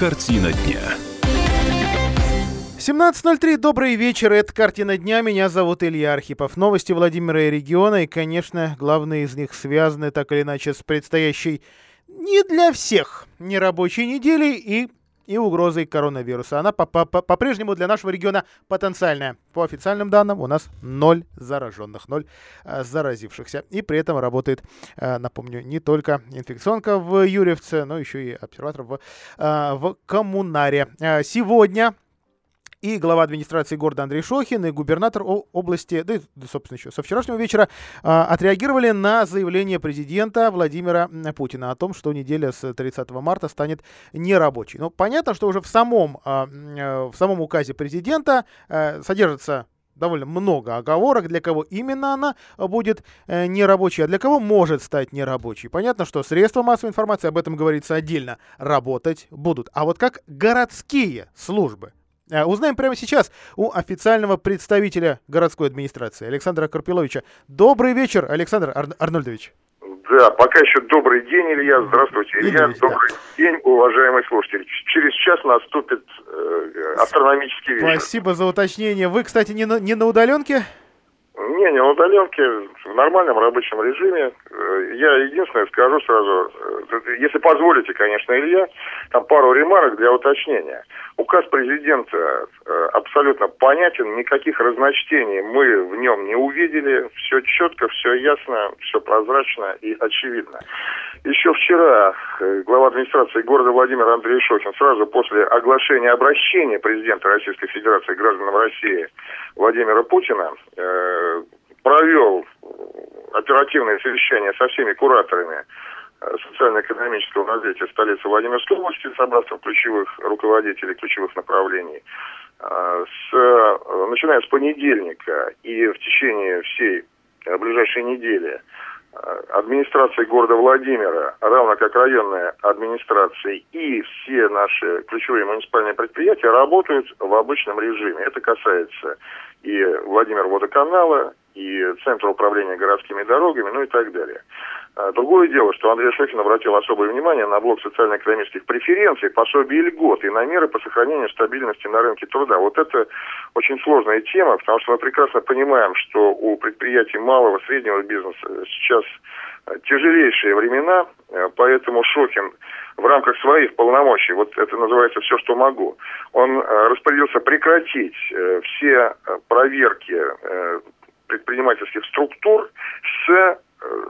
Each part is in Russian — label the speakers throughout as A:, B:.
A: Картина дня.
B: 17.03, добрый вечер, это «Картина дня», меня зовут Илья Архипов. Новости Владимира и региона, и, конечно, главные из них связаны так или иначе с предстоящей не для всех нерабочей неделей и и угрозой коронавируса. Она по-прежнему для нашего региона потенциальная. По официальным данным у нас ноль зараженных, ноль а, заразившихся. И при этом работает, а, напомню, не только инфекционка в Юрьевце, но еще и обсерватор в, а, в коммунаре. Сегодня и глава администрации города Андрей Шохин, и губернатор области, да и, собственно, еще со вчерашнего вечера, а, отреагировали на заявление президента Владимира Путина о том, что неделя с 30 марта станет нерабочей. Ну, понятно, что уже в самом, а, э, в самом указе президента э, содержится довольно много оговорок, для кого именно она будет э, нерабочей, а для кого может стать нерабочей. Понятно, что средства массовой информации, об этом говорится отдельно, работать будут. А вот как городские службы узнаем прямо сейчас у официального представителя городской администрации Александра Карпиловича. Добрый вечер, Александр Ар- Арнольдович.
C: Да, пока еще добрый день, Илья. Здравствуйте, Илья. Илья добрый да. день, уважаемые слушатели. Через час наступит э, астрономический вечер.
B: Спасибо за уточнение. Вы, кстати, не на, не на удаленке?
C: Не, не на удаленке, в нормальном рабочем режиме. Э, я единственное скажу сразу, э, если позволите, конечно, Илья, там пару ремарок для уточнения. Указ президента э, абсолютно понятен, никаких разночтений мы в нем не увидели. Все четко, все ясно, все прозрачно и очевидно. Еще вчера глава администрации города Владимир Андрей Шохин сразу после оглашения обращения президента Российской Федерации гражданам России Владимира Путина провел оперативное совещание со всеми кураторами э, социально-экономического развития столицы Владимирской области, собрав ключевых руководителей ключевых направлений. Э, с, э, начиная с понедельника и в течение всей ближайшей недели администрация города Владимира, равно как районная администрация и все наши ключевые муниципальные предприятия работают в обычном режиме. Это касается и Владимир водоканала, и Центра управления городскими дорогами, ну и так далее. А, другое дело, что Андрей Шохин обратил особое внимание на блок социально-экономических преференций, пособий и льгот и на меры по сохранению стабильности на рынке труда. Вот это очень сложная тема, потому что мы прекрасно понимаем, что у предприятий малого, среднего бизнеса сейчас а, тяжелейшие времена, а, поэтому Шохин в рамках своих полномочий, вот это называется все, что могу, он распорядился прекратить э, все проверки э, предпринимательских структур с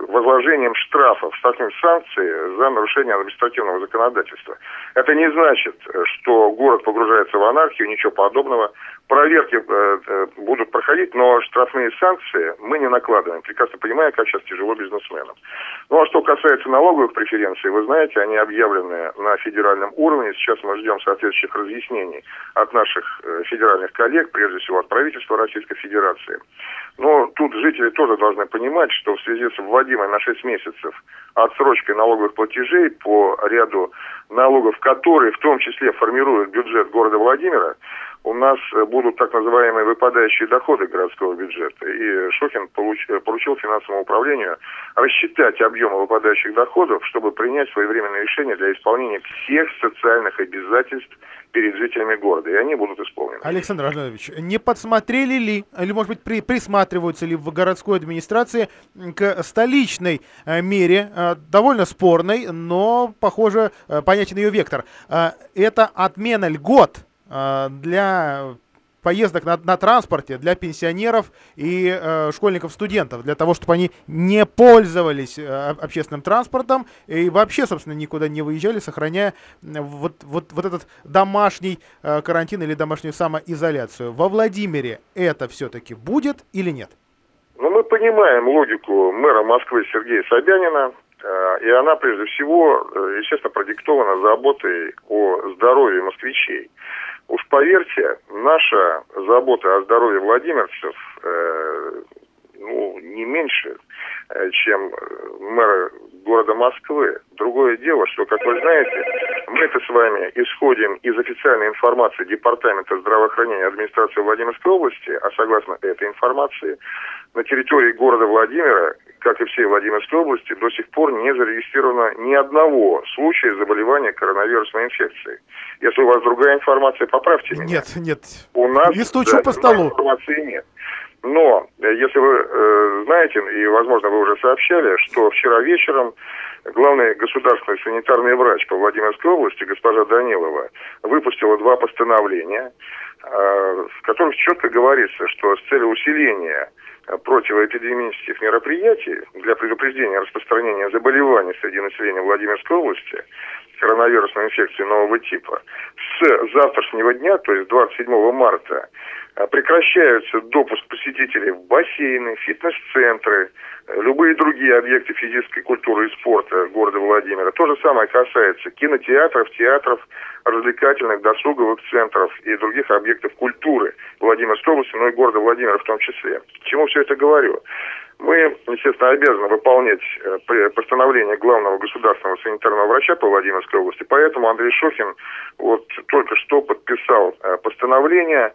C: возложением штрафов, штрафных санкций за нарушение административного законодательства. Это не значит, что город погружается в анархию, ничего подобного. Проверки э, э, будут проходить, но штрафные санкции мы не накладываем, прекрасно понимая, как сейчас тяжело бизнесменам. Ну а что касается налоговых преференций, вы знаете, они объявлены на федеральном уровне. Сейчас мы ждем соответствующих разъяснений от наших э, федеральных коллег, прежде всего от правительства Российской Федерации. Но тут жители тоже должны понимать, что в связи с вводимой на 6 месяцев отсрочкой налоговых платежей по ряду налогов, которые в том числе формируют бюджет города Владимира, у нас будут так называемые выпадающие доходы городского бюджета. И Шохин получ, поручил финансовому управлению рассчитать объемы выпадающих доходов, чтобы принять своевременное решение для исполнения всех социальных обязательств перед жителями города, и они будут исполнены.
B: Александр Арнольдович, не подсмотрели ли, или, может быть, при, присматриваются ли в городской администрации к столичной э, мере, э, довольно спорной, но, похоже, э, понятен ее вектор. Это отмена льгот для поездок на, на транспорте для пенсионеров и э, школьников-студентов, для того, чтобы они не пользовались э, общественным транспортом и вообще, собственно, никуда не выезжали, сохраняя вот, вот, вот этот домашний э, карантин или домашнюю самоизоляцию. Во Владимире это все-таки будет или нет?
C: Ну, мы понимаем логику мэра Москвы Сергея Собянина, э, и она, прежде всего, э, естественно, продиктована заботой о здоровье москвичей. Уж поверьте, наша забота о здоровье владимирцев э, ну, не меньше, э, чем мэра города Москвы. Другое дело, что, как вы знаете, мы это с вами исходим из официальной информации Департамента здравоохранения администрации Владимирской области, а согласно этой информации, на территории города Владимира как и всей Владимирской области, до сих пор не зарегистрировано ни одного случая заболевания коронавирусной инфекцией. Если у вас другая информация, поправьте меня.
B: Нет, нет.
C: У нас
B: не стучу да, по столу.
C: информации нет. Но, э, если вы э, знаете, и, возможно, вы уже сообщали, что вчера вечером главный государственный санитарный врач по Владимирской области, госпожа Данилова, выпустила два постановления, э, в которых четко говорится, что с целью усиления противоэпидемических мероприятий для предупреждения распространения заболеваний среди населения Владимирской области коронавирусной инфекции нового типа с завтрашнего дня, то есть 27 марта, прекращаются допуск посетителей в бассейны, фитнес-центры, любые другие объекты физической культуры и спорта города Владимира. То же самое касается кинотеатров, театров, развлекательных, досуговых центров и других объектов культуры Владимирской области, но и города Владимира в том числе. К чему все это говорю? Мы, естественно, обязаны выполнять э, постановление главного государственного санитарного врача по Владимирской области, поэтому Андрей Шохин вот только что подписал э, постановление,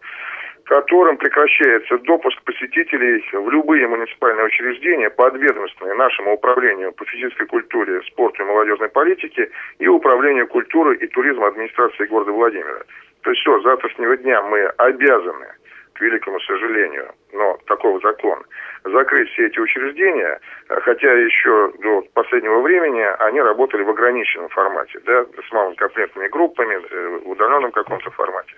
C: которым прекращается допуск посетителей в любые муниципальные учреждения, подведомственные нашему управлению по физической культуре, спорту и молодежной политике и управлению культуры и туризма администрации города Владимира. То есть все, с завтрашнего дня мы обязаны, к великому сожалению, но такого закон, закрыть все эти учреждения, хотя еще до последнего времени они работали в ограниченном формате, да, с малыми конкретными группами, э, в удаленном каком-то формате.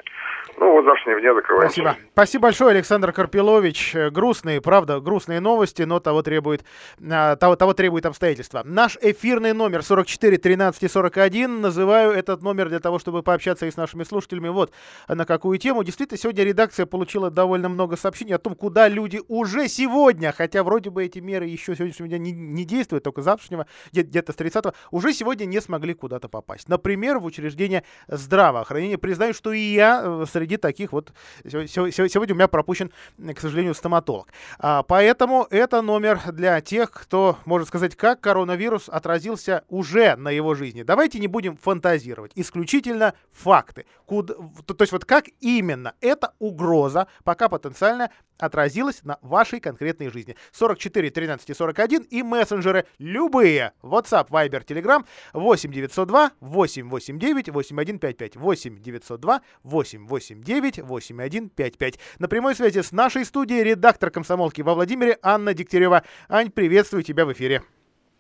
C: Ну, вот завтрашнего дня закрываемся.
B: Спасибо. Спасибо большое, Александр Карпилович. Грустные, правда, грустные новости, но того требует, а, того, того требует обстоятельства. Наш эфирный номер 44 13 41. Называю этот номер для того, чтобы пообщаться и с нашими слушателями. Вот на какую тему. Действительно, сегодня редакция получила довольно много сообщений о том, куда люди уже сегодня, хотя вроде бы эти меры еще сегодняшнего дня не, не действуют, только завтрашнего, где-то с 30 уже сегодня не смогли куда-то попасть. Например, в учреждение здравоохранения. Признаю, что и я э, среди таких вот... Сегодня у меня пропущен, к сожалению, стоматолог. А, поэтому это номер для тех, кто может сказать, как коронавирус отразился уже на его жизни. Давайте не будем фантазировать. Исключительно факты. Куда, то, то есть вот как именно эта угроза пока потенциально отразилась на вашей конкретной жизни. 44 13 41 и мессенджеры любые. WhatsApp, Viber, Telegram 8 902 889 8155 8 902 889 8155. На прямой связи с нашей студией редактор комсомолки во Владимире Анна Дегтярева. Ань, приветствую тебя в эфире.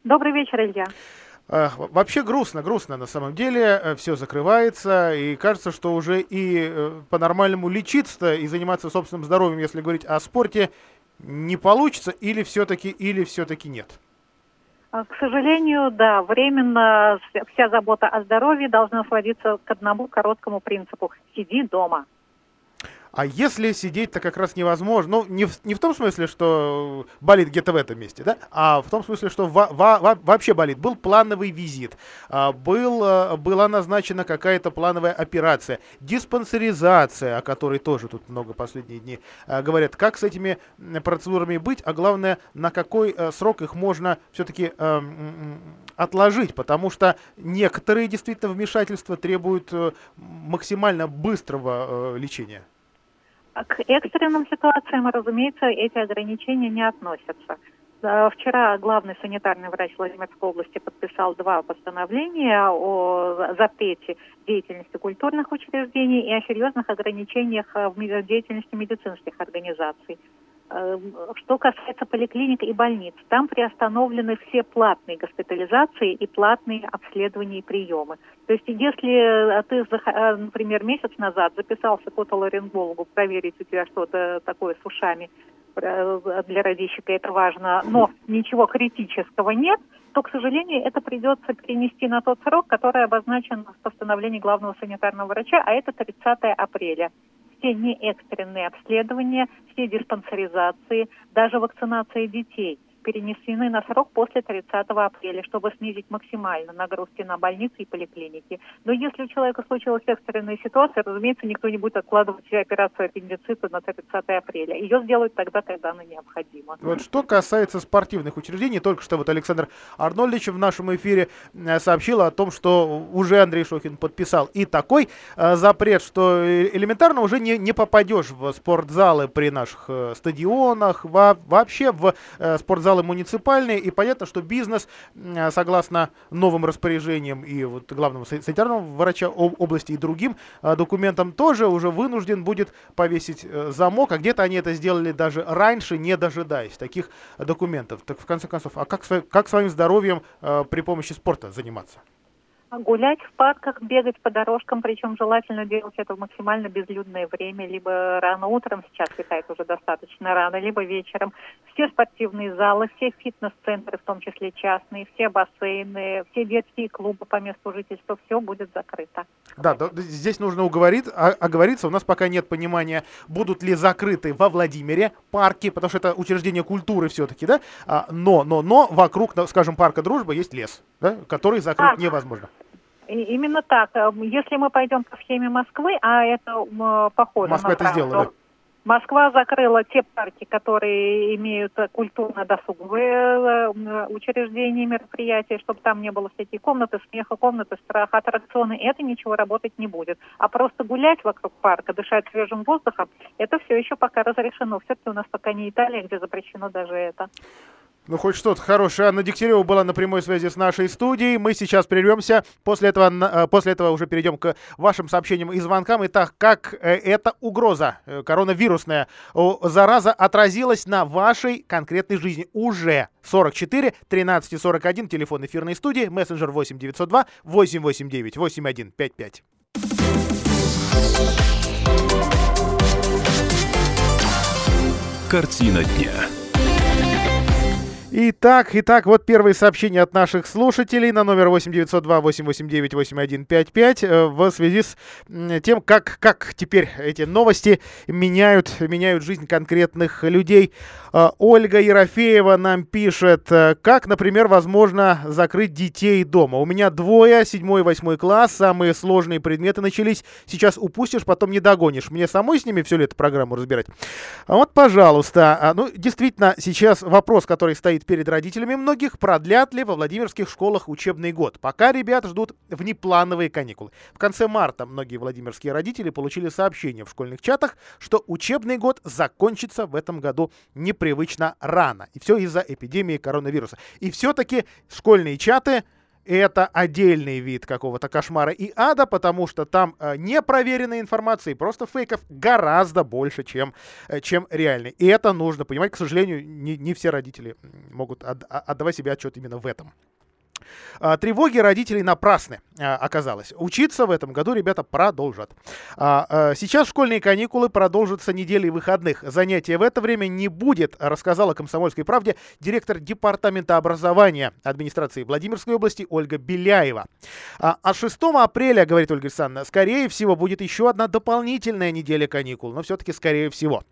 A: Добрый вечер, Илья.
B: Вообще грустно, грустно на самом деле. Э, Все закрывается, и кажется, что уже и э, по-нормальному лечиться и заниматься собственным здоровьем, если говорить о спорте, не получится, или все-таки, или все-таки нет.
A: А, к сожалению, да, временно вся забота о здоровье должна сводиться к одному короткому принципу – сиди дома.
B: А если сидеть-то как раз невозможно, ну, не в, не в том смысле, что болит где-то в этом месте, да, а в том смысле, что во, во, вообще болит. Был плановый визит, а, был, а, была назначена какая-то плановая операция, диспансеризация, о которой тоже тут много последние дни а, говорят. Как с этими процедурами быть, а главное, на какой а, срок их можно все-таки а, отложить, потому что некоторые действительно вмешательства требуют а, максимально быстрого лечения.
A: К экстренным ситуациям, разумеется, эти ограничения не относятся. Вчера главный санитарный врач Владимирской области подписал два постановления о запрете деятельности культурных учреждений и о серьезных ограничениях в деятельности медицинских организаций. Эм, что касается поликлиник и больниц, там приостановлены все платные госпитализации и платные обследования и приемы. То есть если э, ты, э, например, месяц назад записался к отоларингологу проверить у тебя что-то такое с ушами, э, для радищика это важно, но ничего критического нет, то, к сожалению, это придется перенести на тот срок, который обозначен в постановлении главного санитарного врача, а это 30 апреля все неэкстренные обследования, все диспансеризации, даже вакцинация детей перенесены на срок после 30 апреля, чтобы снизить максимально нагрузки на больницы и поликлиники. Но если у человека случилась экстренная ситуация, разумеется, никто не будет откладывать операцию аппендицита на 30 апреля. Ее сделают тогда, когда она необходима.
B: Вот что касается спортивных учреждений, только что вот Александр Арнольдович в нашем эфире э, сообщил о том, что уже Андрей Шохин подписал и такой э, запрет, что элементарно уже не, не попадешь в спортзалы при наших э, стадионах, во, вообще в э, спортзалы залы муниципальные, и понятно, что бизнес, согласно новым распоряжениям и вот главному санитарному врача области и другим документам, тоже уже вынужден будет повесить э, замок, а где-то они это сделали даже раньше, не дожидаясь таких документов. Так в конце концов, а как, как своим здоровьем при помощи спорта заниматься?
A: Гулять в парках, бегать по дорожкам, причем желательно делать это в максимально безлюдное время, либо рано утром, сейчас летает уже достаточно рано, либо вечером. Все спортивные залы, все фитнес-центры, в том числе частные, все бассейны, все детские клубы по месту жительства, все будет закрыто.
B: Да, да здесь нужно уговорить, а, оговориться, у нас пока нет понимания, будут ли закрыты во Владимире парки, потому что это учреждение культуры все-таки, да, а, но, но, но вокруг, скажем, парка Дружба есть лес, да, который закрыть а, невозможно.
A: И именно так. Э, если мы пойдем по схеме Москвы, а это похоже
B: Москва
A: на
B: это сделала, да?
A: Москва закрыла те парки, которые имеют культурно-досуговые э, учреждения, мероприятия, чтобы там не было всякие комнаты смеха, комнаты страха, аттракционы. Это ничего работать не будет. А просто гулять вокруг парка, дышать свежим воздухом, это все еще пока разрешено. Все-таки у нас пока не Италия, где запрещено даже это.
B: Ну, хоть что-то хорошее. Анна Дегтярева была на прямой связи с нашей студией. Мы сейчас прервемся. После этого, э, после этого уже перейдем к вашим сообщениям и звонкам. Итак, как э, эта угроза, э, коронавирусная зараза, отразилась на вашей конкретной жизни уже? 44 13 41, телефон эфирной студии, мессенджер 8 902 889 8155.
D: Картина дня.
B: Итак, итак, вот первые сообщения от наших слушателей на номер 8902-889-8155 э, в связи с тем, как, как теперь эти новости меняют, меняют жизнь конкретных людей. Э, Ольга Ерофеева нам пишет, э, как, например, возможно закрыть детей дома. У меня двое, седьмой и восьмой класс, самые сложные предметы начались. Сейчас упустишь, потом не догонишь. Мне самой с ними всю эту программу разбирать. А вот, пожалуйста. А, ну, действительно, сейчас вопрос, который стоит перед родителями многих, продлят ли во Владимирских школах учебный год. Пока ребят ждут внеплановые каникулы. В конце марта многие владимирские родители получили сообщение в школьных чатах, что учебный год закончится в этом году непривычно рано. И все из-за эпидемии коронавируса. И все-таки школьные чаты это отдельный вид какого-то кошмара и ада, потому что там э, непроверенной информации, просто фейков гораздо больше, чем, э, чем реальной. И это нужно понимать. К сожалению, не, не все родители могут от, отдавать себе отчет именно в этом. А, тревоги родителей напрасны, а, оказалось. Учиться в этом году ребята продолжат. А, сейчас школьные каникулы продолжатся неделей выходных. Занятия в это время не будет, рассказала «Комсомольской правде» директор Департамента образования администрации Владимирской области Ольга Беляева. А 6 апреля, говорит Ольга Александровна, скорее всего будет еще одна дополнительная неделя каникул, но все-таки скорее всего.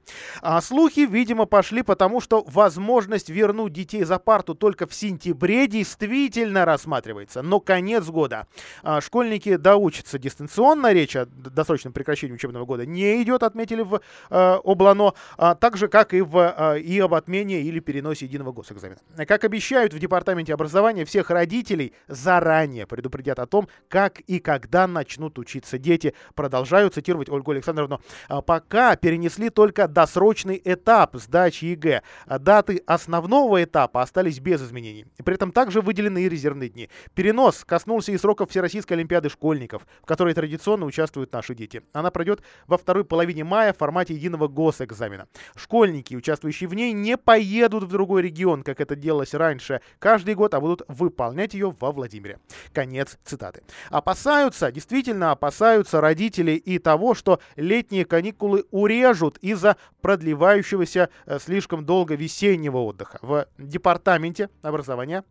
B: Слухи, видимо, пошли потому, что возможность вернуть детей за парту только в сентябре действительно рассматривается. Но конец года. А, школьники доучатся дистанционно, речь о досрочном прекращении учебного года не идет, отметили в э, Облано, а, так же, как и, в, и об отмене или переносе единого госэкзамена. Как обещают в Департаменте образования, всех родителей заранее предупредят о том, как и когда начнут учиться дети. Продолжаю цитировать Ольгу Александровну. Пока перенесли только досрочный этап сдачи ЕГЭ. Даты основного этапа остались без изменений. При этом также выделены и резервные учебные дни. Перенос коснулся и сроков Всероссийской Олимпиады школьников, в которой традиционно участвуют наши дети. Она пройдет во второй половине мая в формате единого госэкзамена. Школьники, участвующие в ней, не поедут в другой регион, как это делалось раньше, каждый год, а будут выполнять ее во Владимире. Конец цитаты. Опасаются, действительно опасаются родители и того, что летние каникулы урежут из-за продлевающегося э, слишком долго весеннего отдыха. В департаменте образования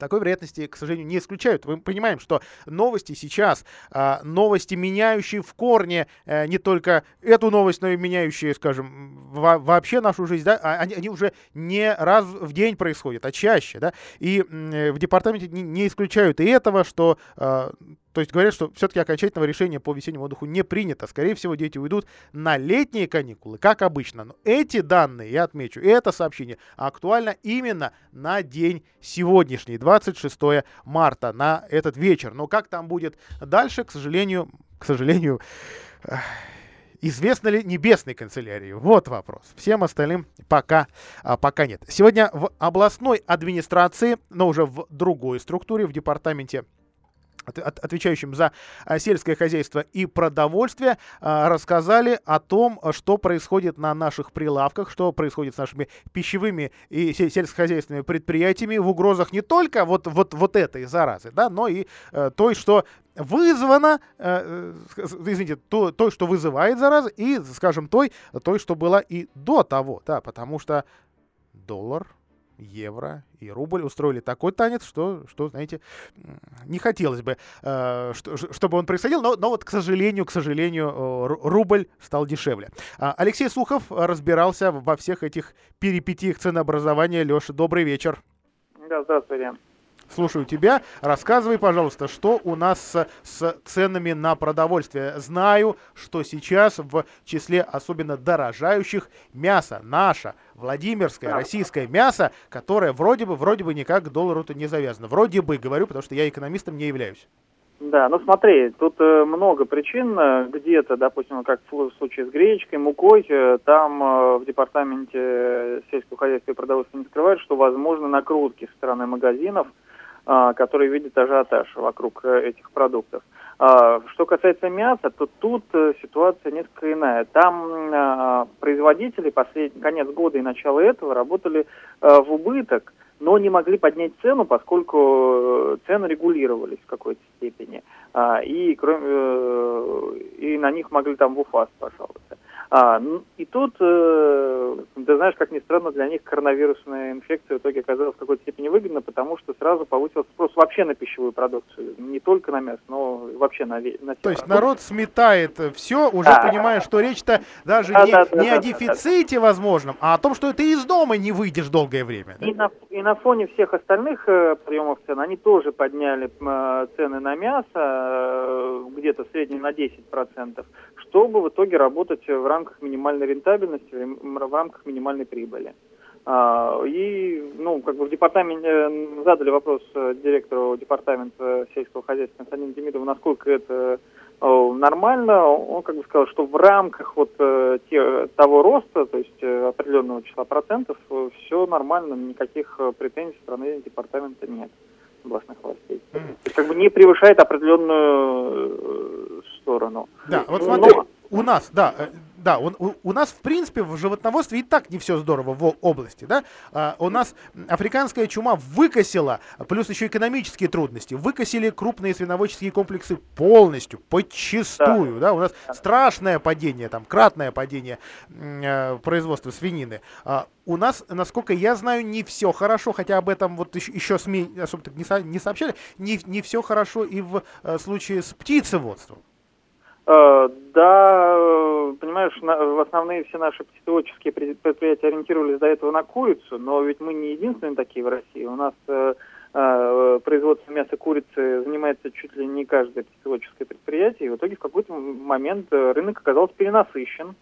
B: такой вероятности, к сожалению, не исключают. Мы понимаем, что новости сейчас, а, новости, меняющие в корне э, не только эту новость, но и меняющие, скажем, вообще нашу жизнь, да, а, они, они уже не раз в день происходят, а чаще, да, и в департаменте не исключают и этого, что а, то есть говорят, что все-таки окончательного решения по весеннему отдыху не принято. Скорее всего, дети уйдут на летние каникулы, как обычно. Но эти данные, я отмечу, это сообщение актуально именно на день сегодняшний, 26 марта, на этот вечер. Но как там будет дальше, к сожалению, к сожалению, Известно ли небесной канцелярии? Вот вопрос. Всем остальным пока, а, пока нет. Сегодня в областной администрации, но уже в другой структуре, в департаменте отвечающим за а, сельское хозяйство и продовольствие, а, рассказали о том, что происходит на наших прилавках, что происходит с нашими пищевыми и сельскохозяйственными предприятиями в угрозах не только вот, вот, вот этой заразы, да, но и э, той, что вызвано, э, э извините, то, той, что вызывает заразу, и, скажем, той, той, что была и до того, да, потому что доллар евро и рубль устроили такой танец, что, что знаете, не хотелось бы, э, что, чтобы он происходил, но, но вот, к сожалению, к сожалению, рубль стал дешевле. А Алексей Сухов разбирался во всех этих перипетиях ценообразования. Леша, добрый вечер.
D: Да, здравствуйте.
B: Слушаю тебя. Рассказывай, пожалуйста, что у нас с, с ценами на продовольствие. Знаю, что сейчас в числе особенно дорожающих мясо наше, Владимирское, российское мясо, которое вроде бы, вроде бы никак к доллару-то не завязано. Вроде бы, говорю, потому что я экономистом не являюсь.
D: Да, ну смотри, тут э, много причин. Где-то, допустим, как в случае с гречкой, мукой, э, там э, в департаменте сельского хозяйства и продовольствия не скрывают, что возможны накрутки со стороны магазинов – а, которые видят ажиотаж вокруг э, этих продуктов. А, что касается мяса, то тут э, ситуация несколько иная. Там а, производители последний конец года и начало этого работали э, в убыток, но не могли поднять цену, поскольку цены регулировались в какой-то степени. И, кроме, и на них могли там в УФАС пожаловаться. И тут, ты знаешь, как ни странно, для них коронавирусная инфекция в итоге оказалась в какой-то степени выгодна, потому что сразу повысился спрос вообще на пищевую продукцию. Не только на мясо, но вообще на, на
B: То есть народ сметает все, уже да. понимая, что речь-то даже да, не, да, не да, о да, дефиците да. возможном, а о том, что ты из дома не выйдешь долгое время.
D: Да? И, на, и на фоне всех остальных э, приемов цен они тоже подняли э, цены на мясо э, где-то в среднем на 10%, чтобы в итоге работать в рамках рамках минимальной рентабельности, в рамках минимальной прибыли. А, и, ну, как бы в департаменте э, задали вопрос э, директору департамента сельского хозяйства Константину Демидову, насколько это э, нормально. Он как бы сказал, что в рамках вот те, того роста, то есть определенного числа процентов, все нормально, никаких претензий стороны департамента нет областных властей. Mm. То есть как бы не превышает определенную сторону.
B: Да, вот смотри, Но... у нас, да, да, у, у, у нас, в принципе, в животноводстве и так не все здорово в области, да. А, у нас африканская чума выкосила, плюс еще экономические трудности, выкосили крупные свиноводческие комплексы полностью, подчистую, да. да? У нас страшное падение, там, кратное падение э, производства свинины. А, у нас, насколько я знаю, не все хорошо, хотя об этом вот еще, еще СМИ особо не, со, не сообщали, не, не все хорошо и в э, случае с птицеводством.
D: Э, да, э, понимаешь, в основные все наши птицеводческие предприятия ориентировались до этого на курицу, но ведь мы не единственные такие в России. У нас э, производство мяса курицы занимается чуть ли не каждое птицеводческое предприятие, и в итоге в какой-то момент рынок оказался перенасыщен.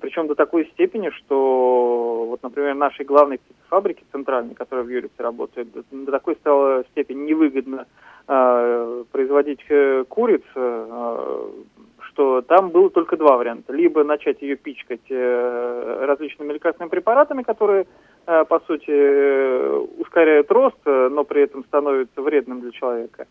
D: Причем до такой степени, что, вот, например, нашей главной птицефабрике центральной, которая в Юрице работает, до такой стала степени невыгодно производить э, куриц, что там было только два варианта. Либо начать ее пичкать э, различными лекарственными препаратами, которые, э, по сути, э, ускоряют рост, но при этом становятся вредным для человека.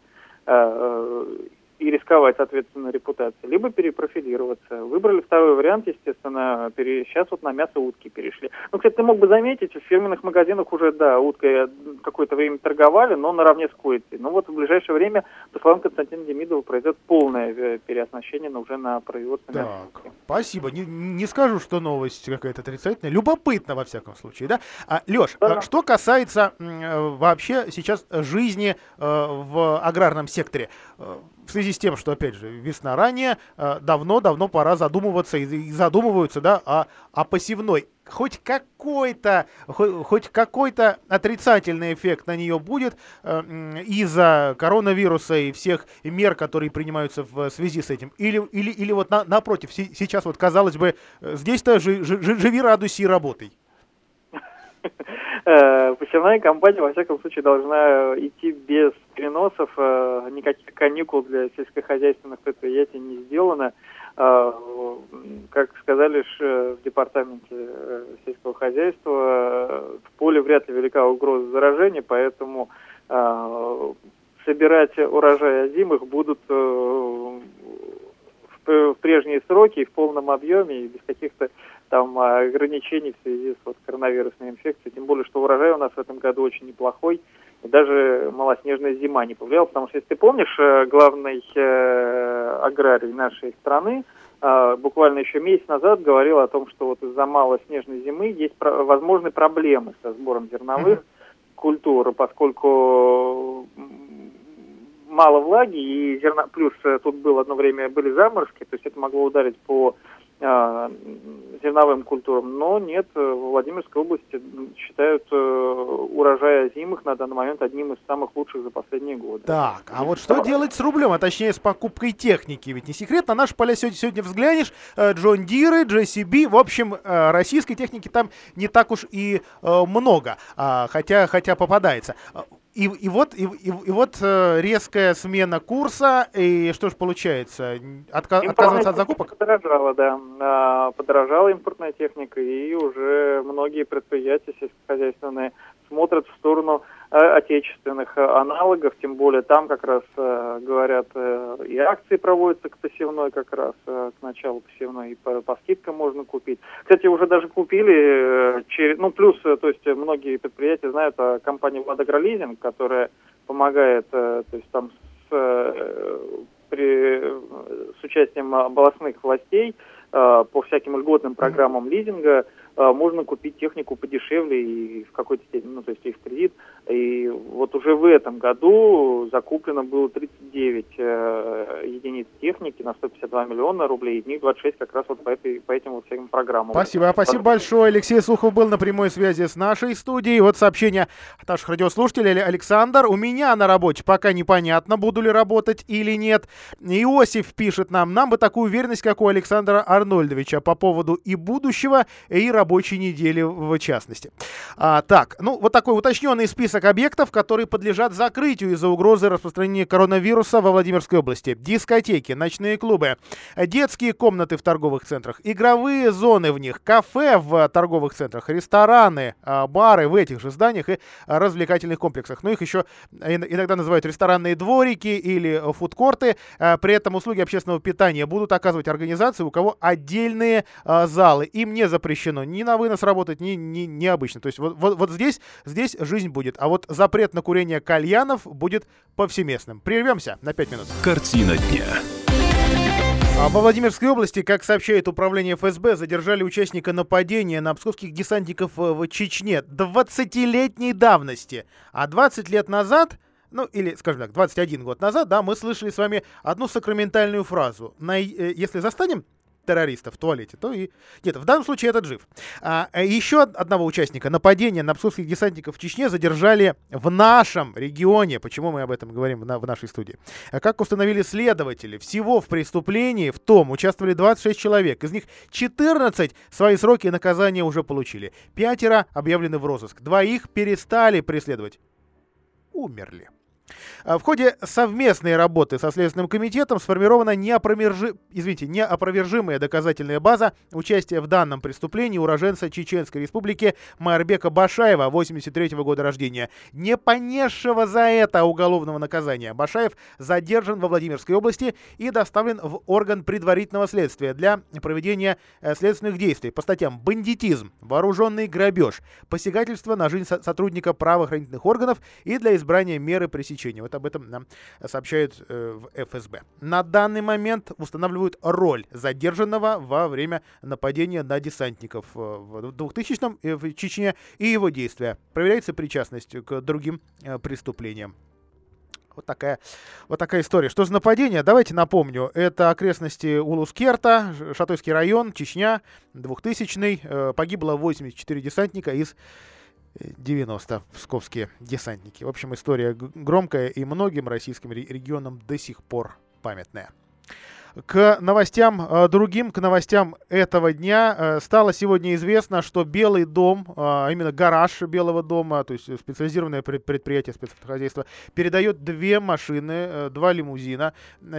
D: Э, и рисковать, соответственно, репутацией, либо перепрофилироваться. Выбрали второй вариант, естественно, пере... сейчас вот на мясо утки перешли. Ну, кстати, ты мог бы заметить, в фирменных магазинах уже, да, уткой какое-то время торговали, но наравне с курицей. Но вот в ближайшее время, по словам Константина Демидова, произойдет полное э, переоснащение но уже на производство
B: так, мяса. Спасибо. Не, не скажу, что новость какая-то отрицательная. Любопытно, во всяком случае, да? А, Леш, да. А что касается э, вообще сейчас жизни э, в аграрном секторе, э, в связи с тем, что, опять же, весна ранее, давно-давно э, пора задумываться и, задумываются, да, о, о посевной. Хоть какой-то, хоть, какой-то отрицательный эффект на нее будет э, из-за коронавируса и всех мер, которые принимаются в связи с этим. Или, или, или вот на, напротив, сейчас вот, казалось бы, э, здесь-то живи, радуйся и работай.
D: Э, посевная кампания, во всяком случае, должна идти без переносов. Э, никаких каникул для сельскохозяйственных предприятий не сделано. как сказали в департаменте сельского хозяйства, в поле вряд ли велика угроза заражения, поэтому собирать урожай озимых будут в прежние сроки и в полном объеме и без каких-то там ограничений в связи с вот, коронавирусной инфекцией. Тем более, что урожай у нас в этом году очень неплохой. И даже малоснежная зима не повлияла, потому что, если ты помнишь, э, главный э, аграрий нашей страны э, буквально еще месяц назад говорил о том, что вот из-за малоснежной зимы есть про- возможны проблемы со сбором зерновых mm-hmm. культур, поскольку мало влаги и зерна плюс э, тут было одно время были заморозки, то есть это могло ударить по зерновым культурам, но нет, в Владимирской области считают э, урожай озимых на данный момент одним из самых лучших за последние годы.
B: Так, а вот что делать с рублем, а точнее с покупкой техники? Ведь не секрет, на наши поля сегодня, сегодня взглянешь, э, Джон Диры, JCB, в общем, э, российской техники там не так уж и много, а, хотя, хотя попадается. И, и вот, и, и, и вот э, резкая смена курса, и что же получается? Отка- отказываться от закупок?
D: Подорожала, да. А, подорожала импортная техника, и уже многие предприятия сельскохозяйственные смотрят в сторону отечественных э, аналогов, тем более там как раз э, говорят и акции проводятся к посевной как раз, к началу посевной, и по, по скидкам можно купить. Кстати, уже даже купили, ну плюс, то есть многие предприятия знают о компании Владагролизинг, которая помогает, то есть там с, при, с участием областных властей по всяким льготным программам лизинга можно купить технику подешевле и в какой-то степени, ну, то есть и в кредит. И вот уже в этом году закуплено было 39 э, единиц техники на 152 миллиона рублей, из них 26 как раз вот по, этой, по этим вот всем программам.
B: Спасибо, спасибо большое. Алексей Сухов был на прямой связи с нашей студией. Вот сообщение от наших радиослушателей. Александр, у меня на работе пока непонятно, буду ли работать или нет. Иосиф пишет нам, нам бы такую уверенность, как у Александра Арнольдовича по поводу и будущего, и рабочей недели в частности. А, так, ну вот такой уточненный список объектов, которые подлежат закрытию из-за угрозы распространения коронавируса во Владимирской области. Дискотеки, ночные клубы, детские комнаты в торговых центрах, игровые зоны в них, кафе в торговых центрах, рестораны, а, бары в этих же зданиях и развлекательных комплексах. Ну их еще иногда называют ресторанные дворики или фудкорты. А, при этом услуги общественного питания будут оказывать организации, у кого отдельные а, залы. Им не запрещено ни на вынос работать, ни, ни, необычно. То есть вот, вот, вот здесь, здесь жизнь будет. А вот запрет на курение кальянов будет повсеместным. Прервемся на 5 минут.
E: Картина дня.
B: А во Владимирской области, как сообщает управление ФСБ, задержали участника нападения на псковских десантников в Чечне 20-летней давности. А 20 лет назад ну, или, скажем так, 21 год назад, да, мы слышали с вами одну сакраментальную фразу. На, э, если застанем террориста в туалете, то и... Нет, в данном случае этот жив. А, а еще одного участника нападения на псковских десантников в Чечне задержали в нашем регионе. Почему мы об этом говорим на, в нашей студии? А как установили следователи, всего в преступлении в том участвовали 26 человек. Из них 14 свои сроки наказания уже получили. Пятеро объявлены в розыск. Двоих перестали преследовать. Умерли. А, в ходе совместной работы со Следственным комитетом сформирована неопровержи... Извините, неопровержимая доказательная база участия в данном преступлении уроженца Чеченской республики Майорбека Башаева, 83 -го года рождения, не понесшего за это уголовного наказания. Башаев задержан во Владимирской области и доставлен в орган предварительного следствия для проведения э, следственных действий по статьям бандитизм, вооруженный грабеж, посягательство на жизнь сотрудника правоохранительных органов и для избрания меры пресечения. Вот об этом нам сообщают э, в ФСБ. На данный момент устанавливают роль задержанного во время нападения на десантников э, в 2000-м э, в Чечне и его действия. Проверяется причастность к другим преступлениям. Вот такая, вот такая история. Что за нападение? Давайте напомню. Это окрестности Улускерта, Шатойский район, Чечня, 2000-й. Э, погибло 84 десантника из 90 псковские десантники. В общем, история громкая и многим российским регионам до сих пор памятная. К новостям э, другим, к новостям этого дня э, стало сегодня известно, что Белый дом, э, а именно гараж Белого дома, то есть специализированное предприятие спецхозяйства, передает две машины, два лимузина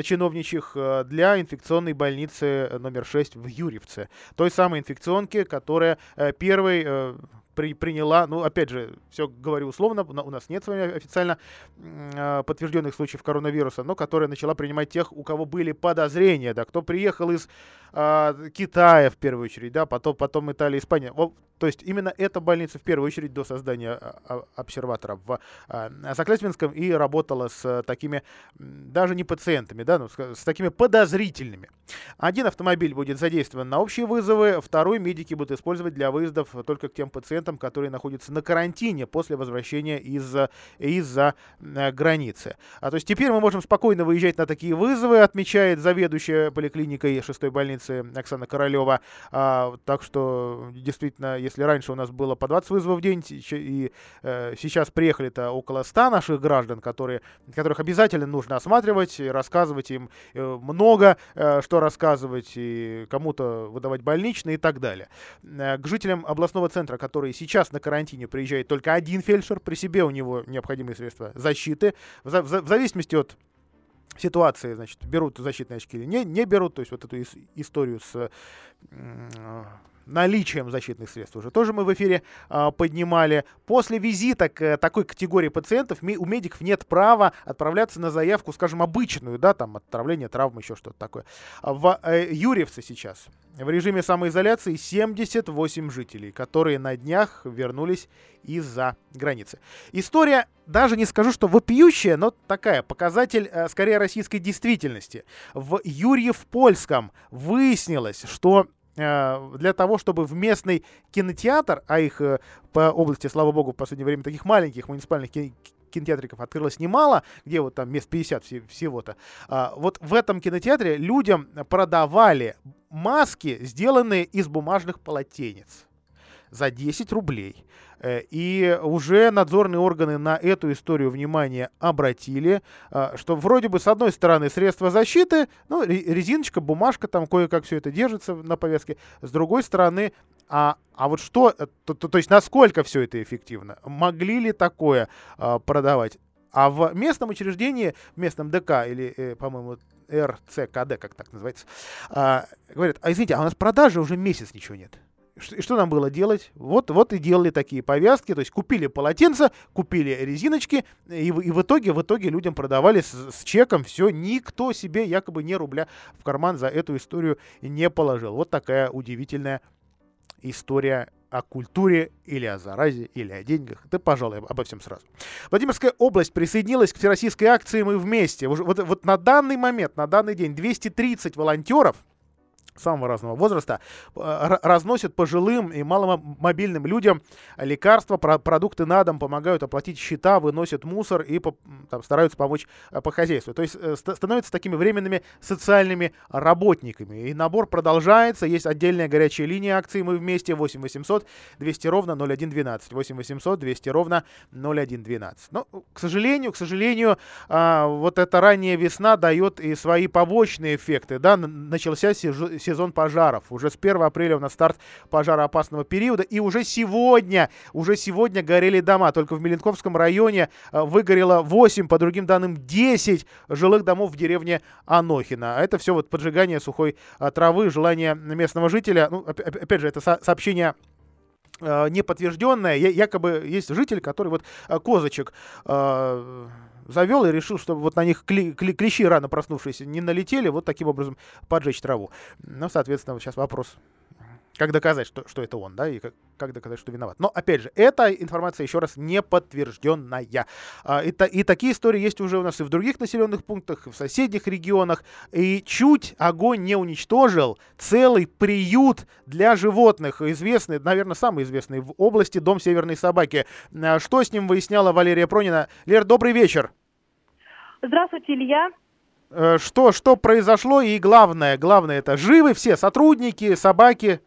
B: чиновничьих для инфекционной больницы номер 6 в Юрьевце. Той самой инфекционки, которая первой при, приняла, ну, опять же, все говорю условно, у нас нет с вами официально э, подтвержденных случаев коронавируса, но которая начала принимать тех, у кого были подозрения, да, кто приехал из Китая в первую очередь, да, потом, потом Италия, Испания. То есть именно эта больница в первую очередь до создания а, а, обсерватора в а, Заклятвинском и работала с такими, даже не пациентами, да, но с такими подозрительными. Один автомобиль будет задействован на общие вызовы, второй медики будут использовать для выездов только к тем пациентам, которые находятся на карантине после возвращения из-за из границы. А то есть теперь мы можем спокойно выезжать на такие вызовы, отмечает заведующая поликлиникой 6 больницы Оксана Королева. А, так что действительно, если раньше у нас было по 20 вызовов в день, и э, сейчас приехали-то около 100 наших граждан, которые, которых обязательно нужно осматривать, рассказывать им э, много, э, что рассказывать, и кому-то выдавать больничные и так далее. Э, к жителям областного центра, которые сейчас на карантине, приезжает только один фельдшер, при себе у него необходимые средства защиты, в, в, в зависимости от ситуации, значит, берут защитные очки или не, не берут, то есть вот эту ис- историю с наличием защитных средств уже тоже мы в эфире а, поднимали. После визита к э, такой категории пациентов у медиков нет права отправляться на заявку, скажем, обычную, да, там отравление, травмы, еще что-то такое. В э, Юрьевце сейчас в режиме самоизоляции 78 жителей, которые на днях вернулись из-за границы. История, даже не скажу, что вопиющая, но такая, показатель э, скорее российской действительности. В Юрьев-Польском выяснилось, что Э, для того, чтобы в местный кинотеатр, а их э, по области, слава богу, в последнее время таких маленьких муниципальных кинотеатриков открылось немало, где вот там мест 50 всего-то. А, вот в этом кинотеатре людям продавали маски, сделанные из бумажных полотенец за 10 рублей. Э, и уже надзорные органы на эту историю внимание обратили, э, что вроде бы с одной стороны средства защиты, ну, резиночка, бумажка, там кое-как все это держится на повестке, с другой стороны, а, а вот что, э, то, то, то есть насколько все это эффективно? Могли ли такое продавать? А в местном учреждении, в местном ДК или, по-моему, РЦКД, как так называется, говорят, а извините, а у нас продажи уже месяц ничего нет. И что нам было делать? Вот, вот и делали такие повязки, то есть купили полотенца, купили резиночки, и, и в итоге, в итоге людям продавали с, с чеком все, никто себе якобы не рубля в карман за эту историю не положил. Вот такая удивительная история о культуре или о заразе, или о деньгах. Да, пожалуй, обо всем сразу. Владимирская область присоединилась к всероссийской акции «Мы вместе». Вот, вот на данный момент, на данный день 230 волонтеров – самого разного возраста, э, разносят пожилым и маломобильным людям лекарства, продукты на дом, помогают оплатить счета, выносят мусор и там, стараются помочь э, по хозяйству. То есть э, становятся такими временными социальными работниками. И набор продолжается. Есть отдельная горячая линия акции «Мы вместе» 8 800 200 ровно 0112. 8 800 200 ровно 0112. Но, к сожалению, к сожалению, а, вот эта ранняя весна дает и свои побочные эффекты. Да? Начался сезон сезон пожаров. Уже с 1 апреля у нас старт пожароопасного периода. И уже сегодня, уже сегодня горели дома. Только в Меленковском районе э, выгорело 8, по другим данным 10 жилых домов в деревне Анохина. Это все вот поджигание сухой э, травы, желание местного жителя. Ну, опять же, это сообщение э, неподтвержденное. Якобы есть житель, который вот козочек завел и решил, чтобы вот на них кли, кли, клещи рано проснувшиеся не налетели, вот таким образом поджечь траву. Ну, соответственно, вот сейчас вопрос. Как доказать, что, что это он, да, и как, как доказать, что виноват. Но, опять же, эта информация, еще раз, не подтвержденная. А, и, та, и такие истории есть уже у нас и в других населенных пунктах, и в соседних регионах. И чуть огонь не уничтожил целый приют для животных, известный, наверное, самый известный в области, Дом Северной Собаки. А, что с ним выясняла Валерия Пронина? Лер, добрый вечер.
E: Здравствуйте, Илья.
B: Э, что, что произошло и главное, главное это живы все сотрудники, собаки?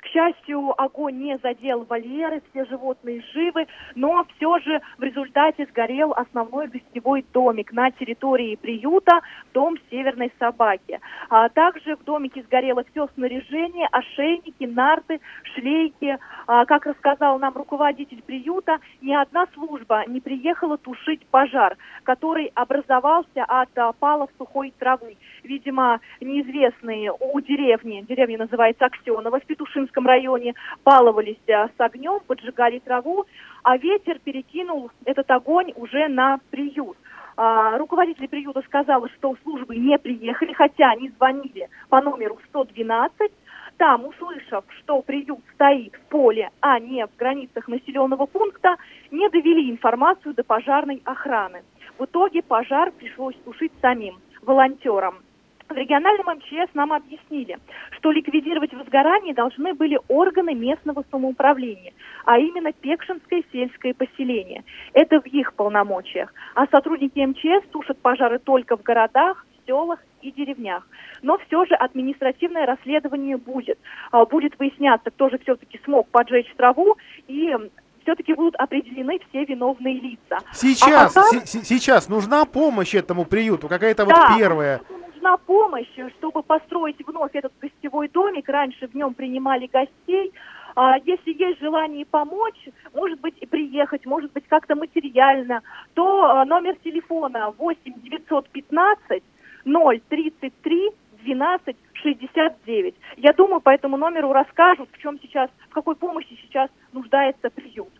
E: К счастью, огонь не задел вольеры, все животные живы, но все же в результате сгорел основной гостевой домик на территории приюта, дом северной собаки. А также в домике сгорело все снаряжение, ошейники, нарты, шлейки. А, как рассказал нам руководитель приюта, ни одна служба не приехала тушить пожар, который образовался от опалов сухой травы. Видимо, неизвестные у деревни, деревня называется Аксенова в Петушинском районе, баловались с огнем, поджигали траву, а ветер перекинул этот огонь уже на приют. А, руководитель приюта сказала, что службы не приехали, хотя они звонили по номеру 112. Там, услышав, что приют стоит в поле, а не в границах населенного пункта, не довели информацию до пожарной охраны. В итоге пожар пришлось тушить самим волонтерам. В региональном МЧС нам объяснили, что ликвидировать возгорание должны были органы местного самоуправления, а именно Пекшинское сельское поселение. Это в их полномочиях. А сотрудники МЧС тушат пожары только в городах, селах и деревнях. Но все же административное расследование будет. А, будет выясняться, кто же все-таки смог поджечь траву и все-таки будут определены все виновные лица.
B: Сейчас, а пока... сейчас нужна помощь этому приюту, какая-то да, вот первая
E: нужна помощь, чтобы построить вновь этот гостевой домик. Раньше в нем принимали гостей. А если есть желание помочь, может быть, и приехать, может быть, как-то материально, то а, номер телефона 8 915 033 12 69. Я думаю, по этому номеру расскажут, в чем сейчас, в какой помощи сейчас нуждается приют.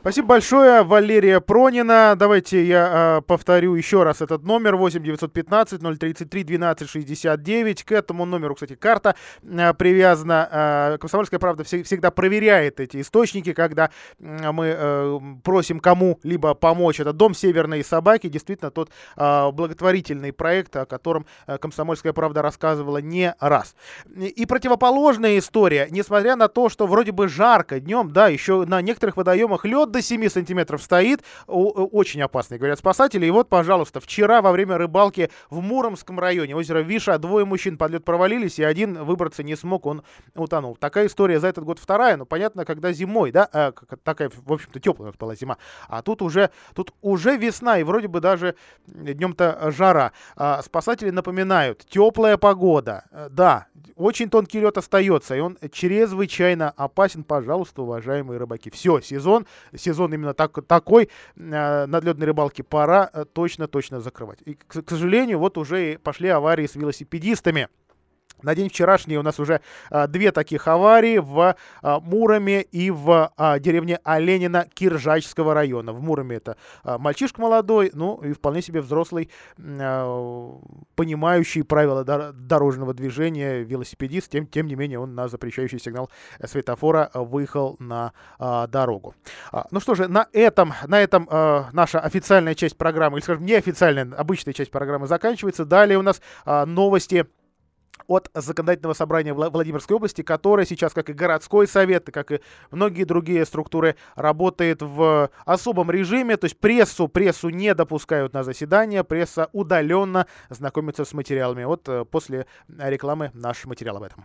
B: Спасибо большое, Валерия Пронина. Давайте я э, повторю еще раз этот номер 8 915 033 12 69. К этому номеру, кстати, карта э, привязана. Э, Комсомольская правда вс- всегда проверяет эти источники, когда э, мы э, просим кому-либо помочь. Это Дом Северной Собаки, действительно тот э, благотворительный проект, о котором э, Комсомольская правда рассказывала не раз. И противоположная история, несмотря на то, что вроде бы жарко днем, да, еще на некоторых водоемах лед до 7 сантиметров стоит. Очень опасный, говорят спасатели. И вот, пожалуйста, вчера во время рыбалки в Муромском районе озера Виша двое мужчин под лед провалились, и один выбраться не смог, он утонул. Такая история за этот год вторая, но понятно, когда зимой, да, а, такая, в общем-то, теплая была зима. А тут уже, тут уже весна, и вроде бы даже днем-то жара. А, спасатели напоминают, теплая погода, э, да, очень тонкий лед остается, и он чрезвычайно опасен, пожалуйста, уважаемые рыбаки. Все, сезон, сезон именно так, такой, э, надледной рыбалки пора точно-точно э, закрывать. И, к, к сожалению, вот уже пошли аварии с велосипедистами. На день вчерашний у нас уже а, две таких аварии в а, Муроме и в а, деревне Оленина Киржачского района. В Муроме это а, мальчишка молодой, ну и вполне себе взрослый, а, понимающий правила дор- дорожного движения велосипедист. Тем, тем не менее он на запрещающий сигнал светофора выехал на а, дорогу. А, ну что же, на этом, на этом а, наша официальная часть программы, или скажем, неофициальная, обычная часть программы заканчивается. Далее у нас а, новости от законодательного собрания Владимирской области, которое сейчас, как и городской совет, как и многие другие структуры, работает в особом режиме, то есть прессу, прессу не допускают на заседания, пресса удаленно знакомится с материалами. Вот э, после рекламы наш материал об этом.